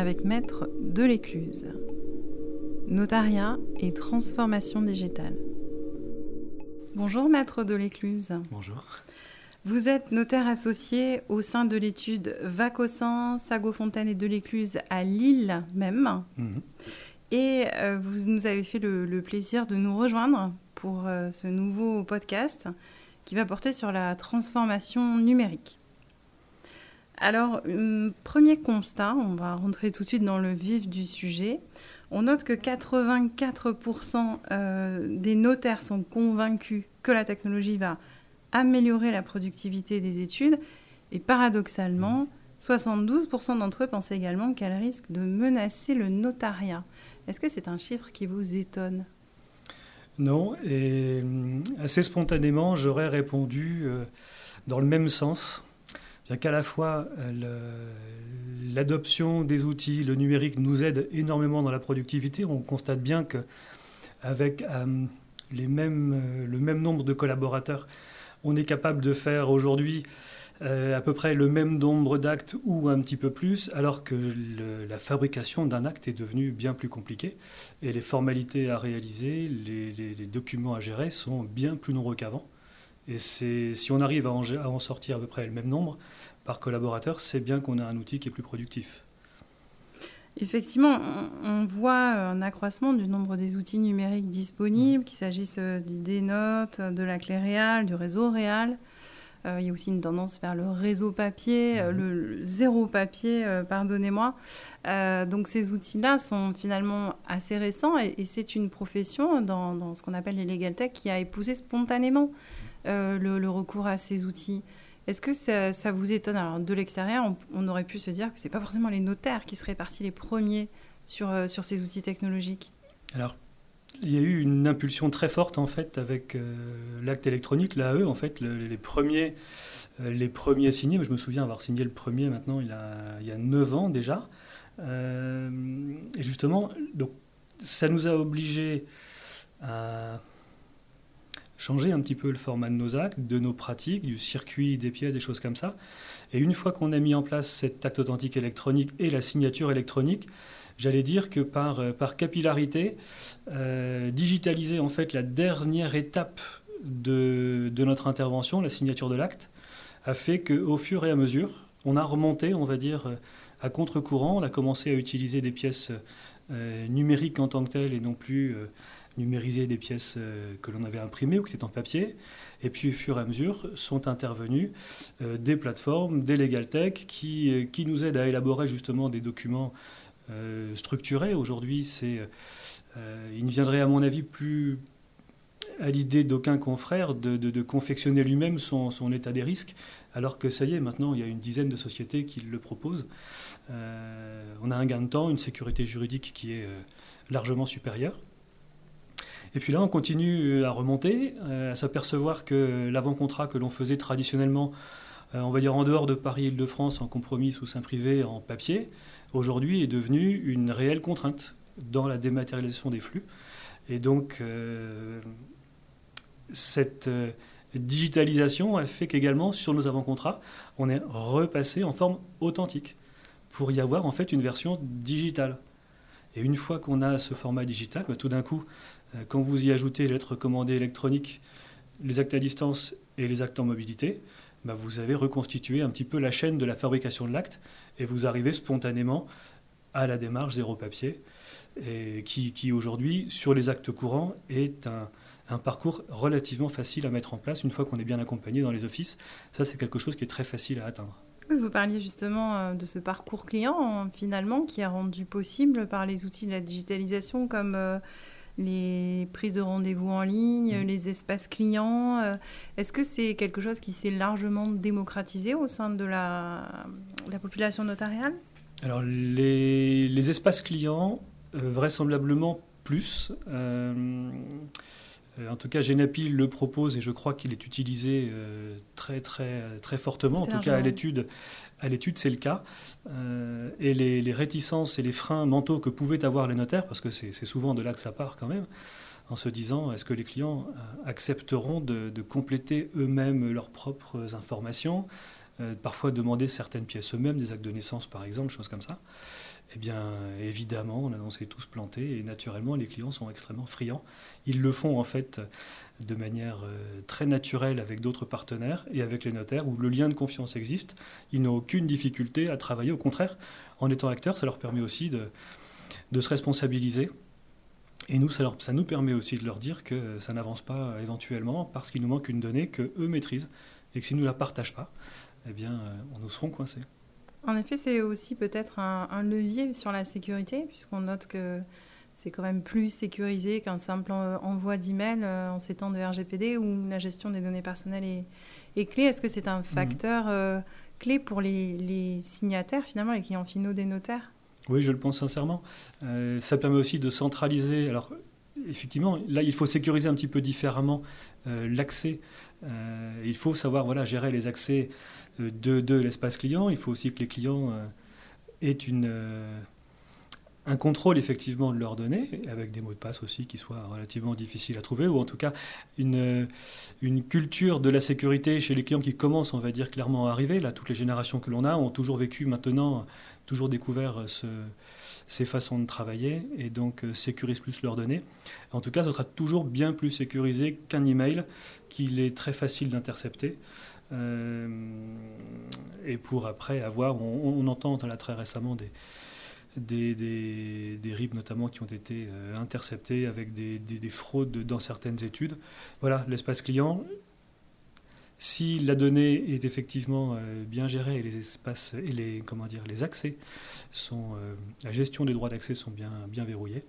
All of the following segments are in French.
avec Maître Delécluse. Notariat et transformation digitale. Bonjour Maître Delécluse. Bonjour. Vous êtes notaire associé au sein de l'étude Vacossin, Sago-Fontaine et Delécluse à Lille même. Mhm. Et euh, vous nous avez fait le, plaisir de nous rejoindre pour euh, ce nouveau podcast qui va porter sur la transformation numérique. Alors, premier constat, on va rentrer tout de suite dans le vif du sujet. On note que 84% euh, des notaires sont convaincus que la technologie va améliorer la productivité des études. Et paradoxalement, 72% d'entre eux pensent également qu'elle risque de menacer le notariat. Est-ce que c'est un chiffre qui vous étonne? Non, et euh, assez spontanément, j'aurais répondu euh, dans le même sens qu'à la fois euh, l'adoption des outils, le numérique nous aide énormément dans la productivité. On constate bien que avec euh, euh, le même nombre de collaborateurs, on est capable de faire aujourd'hui à peu près le même nombre d'actes ou un petit peu plus, alors que la fabrication d'un acte est devenue bien plus compliquée et les formalités à réaliser, les documents à gérer sont bien plus nombreux qu'avant. Et si on arrive à en, sortir à peu près le même nombre par collaborateur, c'est bien qu'on a un outil qui est plus productif. Effectivement, on voit un accroissement du nombre des outils numériques disponibles, qu'il s'agisse euh, d'idées notes, de la clé réelle, du réseau réel. Euh, il y a aussi une tendance vers le réseau papier, euh, le, zéro papier, pardonnez-moi. donc ces outils-là sont finalement assez récents et, c'est une profession dans, dans ce qu'on appelle les legal tech qui a épousé spontanément euh, le, recours à ces outils. Est-ce que ça, vous étonne de l'extérieur, on, aurait pu se dire que ce n'est pas forcément les notaires qui seraient partis les premiers sur, euh, sur ces outils technologiques. Alors, il y a eu une impulsion très forte en fait avec euh, l'acte électronique, l'AE en fait, les premiers, les premiers signés. Je me souviens avoir signé le premier maintenant il y a, il y a 9 ans déjà. et justement, donc, ça nous a obligés à changer un petit peu le format de nos actes, de nos pratiques, du circuit, des pièces, des choses comme ça. Et une fois qu'on a mis en place cet acte authentique électronique et la signature électronique, j'allais dire que par, euh, capillarité, euh, digitaliser en fait la dernière étape de, de notre intervention, la signature de l'acte, a fait qu'au fur et à mesure, on a remonté, on va dire, euh, à contre-courant, on a commencé à utiliser des pièces numériques en tant que telles et non plus numériser des pièces euh, que l'on avait imprimées ou qui étaient en papier. Et puis, au fur et à mesure, sont intervenues euh, des plateformes, des legal tech, qui, euh, qui nous aident à élaborer justement des documents structurés. Aujourd'hui, c'est, il ne viendrait à mon avis plus à l'idée d'aucun confrère de, confectionner lui-même son, état des risques, alors que ça y est, maintenant, il y a une dizaine de sociétés qui le proposent. on a un gain de temps, une sécurité juridique qui est largement supérieure. Et puis là, on continue à remonter, euh, à s'apercevoir que l'avant-contrat que l'on faisait traditionnellement, euh, on va dire en dehors de Paris-Île-de-France, en compromis sous sein privé, en papier, aujourd'hui est devenu une réelle contrainte dans la dématérialisation des flux. Et donc, euh, cette digitalisation a fait qu'également, sur nos avant-contrats, on est repassé en forme authentique pour y avoir en fait une version digitale. Et une fois qu'on a ce format digital, bah, tout d'un coup, euh, quand vous y ajoutez les lettres commandées électroniques, les actes à distance et les actes en mobilité, bah, vous avez reconstitué un petit peu la chaîne de la fabrication de l'acte et vous arrivez spontanément à la démarche zéro papier, qui, aujourd'hui, sur les actes courants, est un, un, parcours relativement facile à mettre en place une fois qu'on est bien accompagné dans les offices. Ça, c'est quelque chose qui est très facile à atteindre. Vous parliez justement euh, de ce parcours client, finalement, qui est rendu possible par les outils de la digitalisation comme euh, les prises de rendez-vous en ligne, mm. les espaces clients. Euh, est-ce que c'est quelque chose qui s'est largement démocratisé au sein de la, population notariale? Alors, les, espaces clients, vraisemblablement plus. Euh, en tout cas, Genapi le propose et je crois qu'il est utilisé euh, très, très, très fortement. En tout cas, à l'étude, à l'étude, c'est le cas. Euh, et les, réticences et les freins mentaux que pouvaient avoir les notaires, parce que c'est souvent de là que ça part quand même, en se disant est-ce que les clients accepteront de, compléter eux-mêmes leurs propres informations, parfois demander certaines pièces eux-mêmes, des actes de naissance par exemple, choses comme ça. eh bien, évidemment, on a tous plantés et naturellement, les clients sont extrêmement friands. Ils le font en fait de manière euh, très naturelle avec d'autres partenaires et avec les notaires où le lien de confiance existe. Ils n'ont aucune difficulté à travailler. Au contraire, en étant acteurs, ça leur permet aussi de, se responsabiliser. Et nous, ça, ça, nous permet aussi de leur dire que ça n'avance pas éventuellement parce qu'il nous manque une donnée que eux maîtrisent et que s'ils ne nous la partagent pas, eh bien, euh, on nous serons coincés. En effet, c'est aussi peut-être un, levier sur la sécurité, puisqu'on note que c'est quand même plus sécurisé qu'un simple envoi d'email euh, en ces temps de RGPD où la gestion des données personnelles est, clé. Est-ce que c'est un mhm. facteur euh, clé pour les, signataires, finalement, les clients finaux des notaires? Oui, je le pense sincèrement. Euh, ça permet aussi de centraliser. Alors, effectivement, là, il faut sécuriser un petit peu différemment l'accès. il faut savoir gérer les accès de, de l'espace client. Il faut aussi que les clients euh, aient une, euh, un contrôle effectivement de leurs données, avec des mots de passe aussi qui soient relativement difficiles à trouver, ou en tout cas une, une culture de la sécurité chez les clients qui commencent, on va dire, clairement à arriver. Là, toutes les générations que l'on a ont toujours vécu maintenant, toujours découvert ce, ces façons de travailler et donc euh, sécurisent plus leurs données. En tout cas, ce sera toujours bien plus sécurisé qu'un email qu'il est très facile d'intercepter. Euh, et pour après avoir, on, entend là très récemment des, des, des, des, RIP notamment qui ont été euh, interceptés avec des, des, fraudes dans certaines études. Voilà, l'espace client, si la donnée est effectivement euh, bien gérée et les espaces et les comment dire les accès sont la gestion des droits d'accès sont bien bien verrouillés,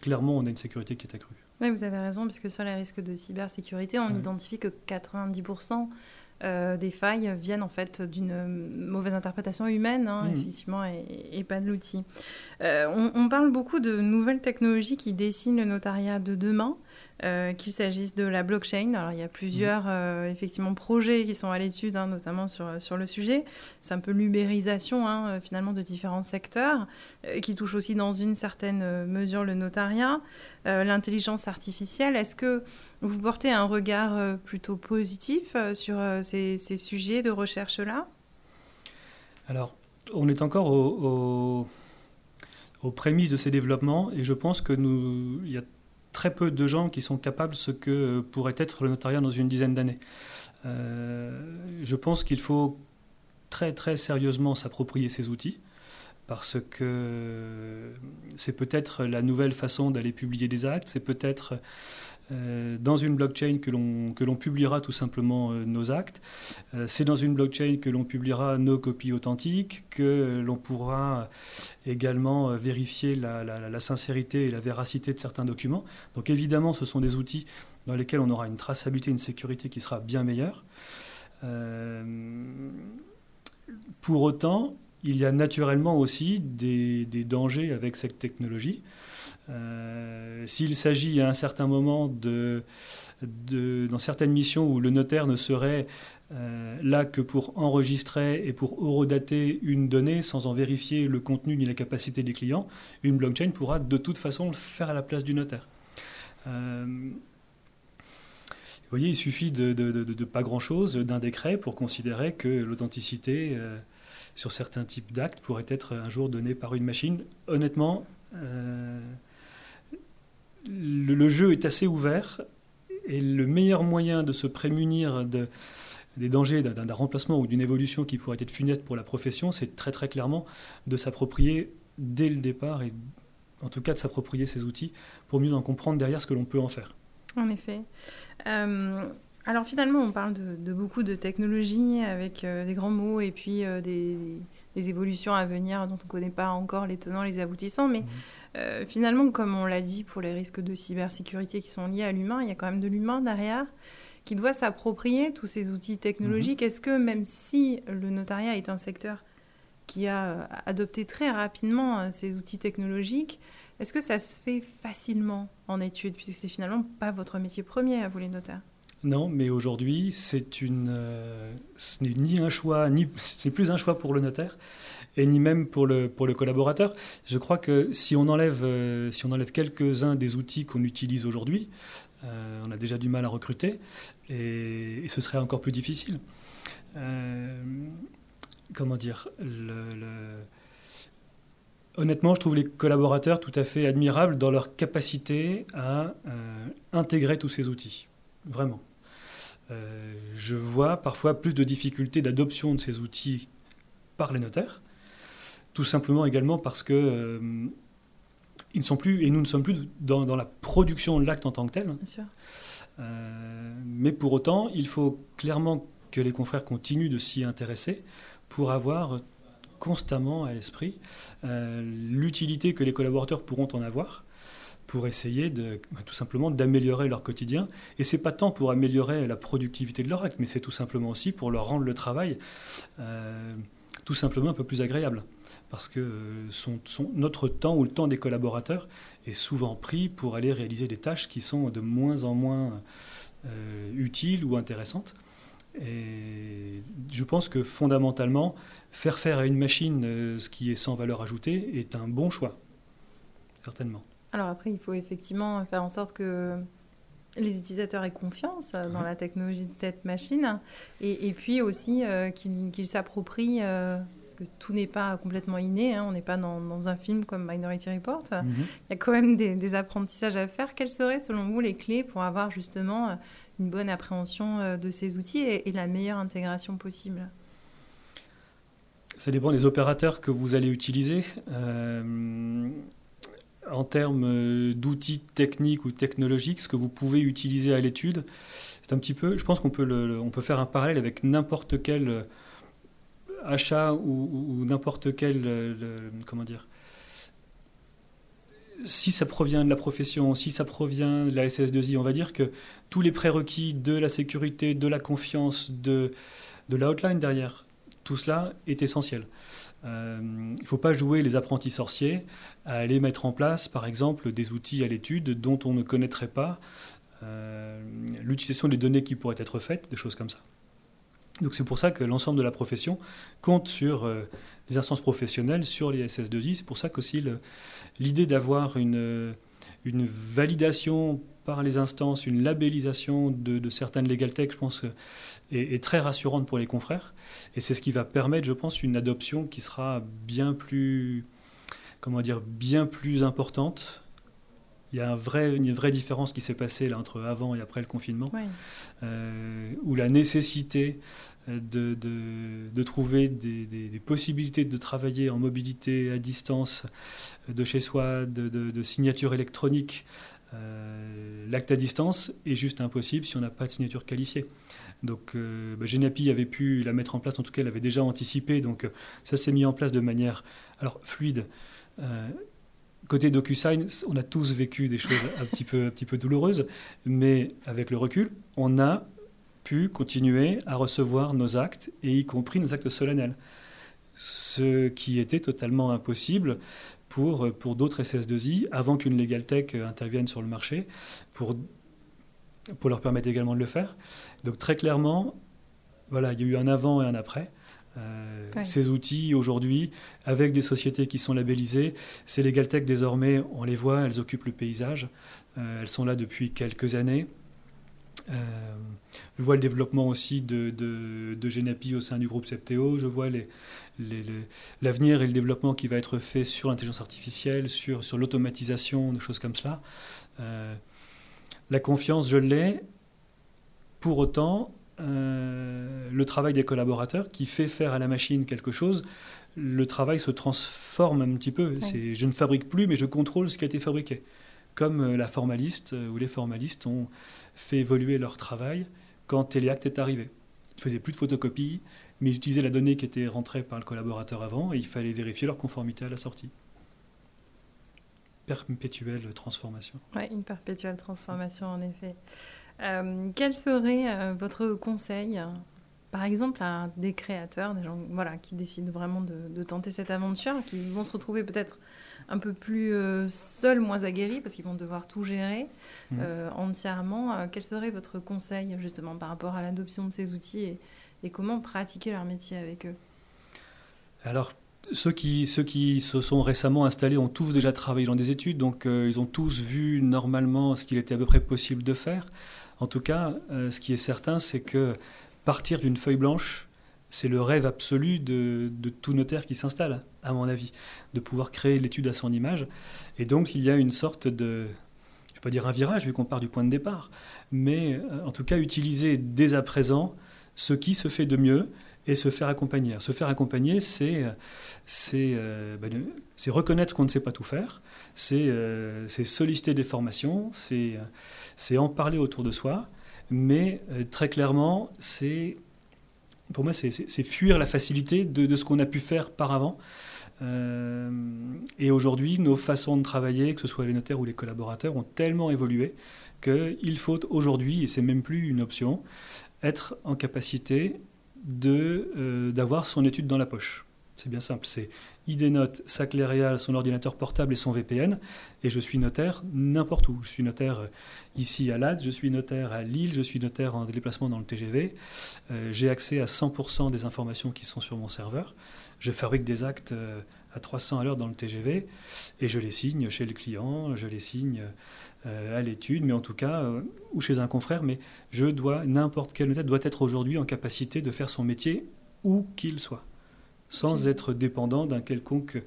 clairement on a une sécurité qui est accrue. Oui, vous avez raison, puisque sur les risques de cybersécurité, on identifie que 90% euh, des failles viennent en fait d'une mauvaise interprétation humaine, hein, mmh. effectivement, et, pas de l'outil. Euh, on, on, parle beaucoup de nouvelles technologies qui dessinent le notariat de demain. Euh, qu'il s'agisse de la blockchain. Alors, il y a plusieurs euh, effectivement projets qui sont à l'étude, hein, notamment sur, sur le sujet. C'est un peu l'ubérisation hein, finalement de différents secteurs euh, qui touchent aussi dans une certaine mesure le notariat, l'intelligence artificielle. Est-ce que vous portez un regard plutôt positif sur ces, ces, sujets de recherche-là? Alors, on est encore au, aux prémices de ces développements et je pense que nous, il y a très peu de gens qui sont capables de ce que pourrait être le notariat dans une dizaine d'années. Euh, je pense qu'il faut très très sérieusement s'approprier ces outils parce que c'est peut-être la nouvelle façon d'aller publier des actes, c'est peut-être euh, dans une blockchain que l'on, publiera tout simplement euh, nos actes. Euh, c'est dans une blockchain que l'on publiera nos copies authentiques, que l'on pourra également vérifier la, la, sincérité et la véracité de certains documents. Donc évidemment, ce sont des outils dans lesquels on aura une traçabilité, une sécurité qui sera bien meilleure. pour autant, il y a naturellement aussi des, dangers avec cette technologie. Euh, s'il s'agit à un certain moment de, dans certaines missions où le notaire ne serait euh, là que pour enregistrer et pour horodater une donnée sans en vérifier le contenu ni la capacité des clients, une blockchain pourra de toute façon le faire à la place du notaire. Euh, vous voyez, il suffit de, de, pas grand-chose, d'un décret pour considérer que l'authenticité sur certains types d'actes pourrait être un jour donnée par une machine. Honnêtement, le, jeu est assez ouvert et le meilleur moyen de se prémunir de, des dangers d'un remplacement ou d'une évolution qui pourrait être funeste pour la profession, c'est très très clairement de s'approprier dès le départ et en tout cas de s'approprier ces outils pour mieux en comprendre derrière ce que l'on peut en faire. En effet. Euh, alors finalement, on parle de, beaucoup de technologies avec euh, des grands mots et puis euh, des, évolutions à venir dont on ne connaît pas encore les tenants, les aboutissants, mais mmh. Euh, finalement, comme on l'a dit pour les risques de cybersécurité qui sont liés à l'humain, il y a quand même de l'humain derrière qui doit s'approprier tous ces outils technologiques. Mhm. Est-ce que même si le notariat est un secteur qui a adopté très rapidement ces outils technologiques, est-ce que ça se fait facilement en études, puisque c'est finalement pas votre métier premier à vous les notaires? Non, mais aujourd'hui, c'est une, euh, ce n'est ni un choix, ni plus un choix pour le notaire et ni même pour le pour le collaborateur. Je crois que si on enlève euh, si on enlève quelques uns des outils qu'on utilise aujourd'hui, euh, on a déjà du mal à recruter et, ce serait encore plus difficile. comment dire honnêtement, je trouve les collaborateurs tout à fait admirables dans leur capacité à intégrer tous ces outils. Vraiment. Je vois parfois plus de difficultés d'adoption de ces outils par les notaires, tout simplement également parce que ils ne sont plus, et nous ne sommes plus dans, dans la production de l'acte en tant que tel. Bien sûr. Euh, mais pour autant, il faut clairement que les confrères continuent de s'y intéresser pour avoir constamment à l'esprit euh, l'utilité que les collaborateurs pourront en avoir pour essayer de, bah, tout simplement d'améliorer leur quotidien. Et c'est pas tant pour améliorer la productivité de leur acte, mais c'est tout simplement aussi pour leur rendre le travail euh, tout simplement un peu plus agréable parce que notre temps ou le temps des collaborateurs est souvent pris pour aller réaliser des tâches qui sont de moins en moins euh, utiles ou intéressantes. Et je pense que fondamentalement, faire faire à une machine euh, ce qui est sans valeur ajoutée est un bon choix, certainement. Alors après, il faut effectivement faire en sorte que les utilisateurs aient confiance euh, dans la technologie de cette machine et, puis aussi qu'ils s'approprient tout n'est pas complètement inné. Hein. on n'est pas dans, un film comme Minority Report. Mhm. Il y a quand même des, apprentissages à faire. Quelles seraient, selon vous, les clés pour avoir justement euh, une bonne appréhension euh, de ces outils et, la meilleure intégration possible? Ça dépend des opérateurs que vous allez utiliser. Euh, en termes d'outils techniques ou technologiques, ce que vous pouvez utiliser à l'étude, c'est un petit peu, je pense qu'on peut, on peut faire un parallèle avec n'importe quel achat ou, n'importe quel, euh, comment dire, si ça provient de la profession, si ça provient de la SS2I, on va dire que tous les prérequis de la sécurité, de la confiance, de, de l'outline derrière, tout cela est essentiel. Euh, il ne faut pas jouer les apprentis sorciers à aller mettre en place, par exemple, des outils à l'étude dont on ne connaîtrait pas euh, l'utilisation des données qui pourraient être faites, des choses comme ça. Donc c'est pour ça que l'ensemble de la profession compte sur euh, les instances professionnelles, sur les SS2I. C'est pour ça qu'aussi l'idée d'avoir une, une validation par les instances, une labellisation de, certaines legal tech, je pense, est, est, très rassurante pour les confrères. Et c'est ce qui va permettre, je pense, une adoption qui sera bien plus, comment dire, bien plus importante il y a un vrai, une vraie différence qui s'est passée là, entre avant et après le confinement, euh, où la nécessité euh, de, de, trouver des, des, possibilités de travailler en mobilité à distance, euh, de chez soi, de, de signature électronique, l'acte à distance est juste impossible si on n'a pas de signature qualifiée. Donc bah, Genapi avait pu la mettre en place, en tout cas elle avait déjà anticipé, donc ça s'est mis en place de manière alors fluide côté DocuSign, on a tous vécu des choses un petit peu, un petit peu douloureuses, mais avec le recul, on a pu continuer à recevoir nos actes, et y compris nos actes solennels. Ce qui était totalement impossible pour, pour d'autres SS2I avant qu'une Legal Tech intervienne sur le marché, pour, pour leur permettre également de le faire. Donc très clairement, voilà, il y a eu un avant et un après. Euh, ces outils aujourd'hui, avec des sociétés qui sont labellisées, ces Legaltech désormais, on les voit, elles occupent le paysage. Euh, elles sont là depuis quelques années. Euh, je vois le développement aussi de, de, Genapi au sein du groupe Septéo. Je vois l'avenir les, et le développement qui va être fait sur l'intelligence artificielle, sur, sur l'automatisation, des choses comme cela. la confiance, je l'ai. Pour autant, euh, le travail des collaborateurs qui fait faire à la machine quelque chose, le travail se transforme un petit peu. Je ne fabrique plus, mais je contrôle ce qui a été fabriqué. Comme euh, la formaliste euh, ou les formalistes ont fait évoluer leur travail quand Téléact est arrivé. Ils ne faisaient plus de photocopies, mais ils utilisaient la donnée qui était rentrée par le collaborateur avant et il fallait vérifier leur conformité à la sortie. Perpétuelle transformation. Oui, une perpétuelle transformation en effet. Euh, quel serait votre conseil, par exemple, à des créateurs, des gens voilà, qui décident vraiment de, tenter cette aventure, qui vont se retrouver peut-être un peu plus seuls, moins aguerris, parce qu'ils vont devoir tout gérer mmh. entièrement. quel serait votre conseil, justement, par rapport à l'adoption de ces outils et, et comment pratiquer leur métier avec eux? Alors, ceux qui, ceux qui se sont récemment installés ont tous déjà travaillé dans des études, donc ils ont tous vu normalement ce qu'il était à peu près possible de faire. En tout cas, euh, ce qui est certain, c'est que partir d'une feuille blanche c'est le rêve absolu de, tout notaire qui s'installe, à mon avis, de pouvoir créer l'étude à son image. Et donc, il y a une sorte de, je ne vais pas dire un virage, vu qu'on part du point de départ, mais euh, en tout cas, utiliser dès à présent ce qui se fait de mieux et se faire accompagner. Se faire accompagner, c'est euh, ben, reconnaître qu'on ne sait pas tout faire, c'est euh, solliciter des formations, c'est en parler autour de soi, mais très clairement, c'est pour moi, c'est fuir la facilité de, ce qu'on a pu faire par avant. Euh, et aujourd'hui, nos façons de travailler, que ce soit les notaires ou les collaborateurs, ont tellement évolué qu'il faut aujourd'hui, et c'est même plus une option, être en capacité euh, d'avoir son étude dans la poche. C'est bien simple, c'est ID Note, sa clé son ordinateur portable et son VPN. Et je suis notaire n'importe où. Je suis notaire euh, ici à Lade, je suis notaire à Lille, je suis notaire en déplacement dans le TGV. Euh, j'ai accès à 100% des informations qui sont sur mon serveur. Je fabrique des actes euh, à 300 à l'heure dans le TGV et je les signe chez le client, je les signe à l'étude, mais en tout cas, ou chez un confrère. Mais je dois, n'importe quel notaire doit être aujourd'hui en capacité de faire son métier où qu'il soit sans être dépendant d'un quelconque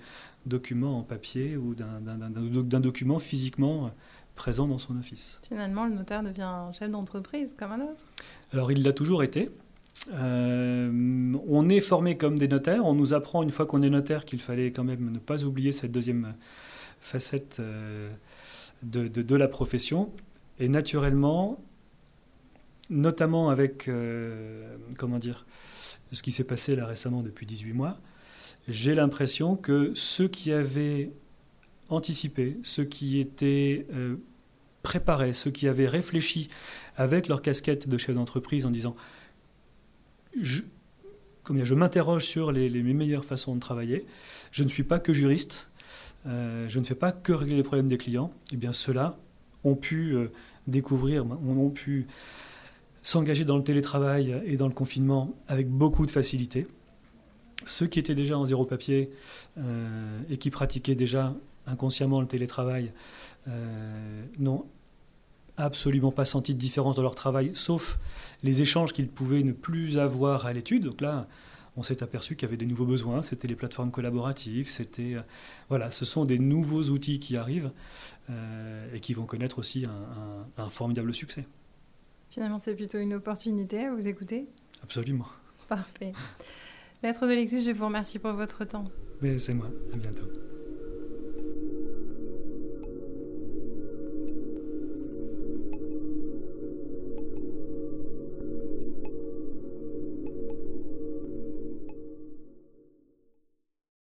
document en papier ou d'un document physiquement présent dans son office. Finalement, le notaire devient chef d'entreprise comme un autre? Alors, il l'a toujours été. Euh, on est formé comme des notaires. On nous apprend une fois qu'on est notaire qu'il fallait quand même ne pas oublier cette deuxième facette euh, de, de, la profession. Et naturellement, notamment avec, euh, comment dire, ce qui s'est passé là récemment depuis 18 mois, j'ai l'impression que ceux qui avaient anticipé, ceux qui étaient euh, préparés, ceux qui avaient réfléchi avec leur casquette de chef d'entreprise en disant je, m'interroge sur les, meilleures façons de travailler, je ne suis pas que juriste, euh, je ne fais pas que régler les problèmes des clients, et eh bien ceux-là ont pu euh, découvrir, ont pu s'engager dans le télétravail et dans le confinement avec beaucoup de facilité. Ceux qui étaient déjà en zéro papier euh, et qui pratiquaient déjà inconsciemment le télétravail euh, n'ont absolument pas senti de différence dans leur travail, sauf les échanges qu'ils pouvaient ne plus avoir à l'étude. Donc là, on s'est aperçu qu'il y avait des nouveaux besoins, c'était les plateformes collaboratives, c'était... Euh, voilà, ce sont des nouveaux outils qui arrivent et qui vont connaître aussi un formidable succès. Finalement, c'est plutôt une opportunité à vous écouter Absolument. Parfait. Maître de l'Église, je vous remercie pour votre temps. Mais c'est moi. À bientôt.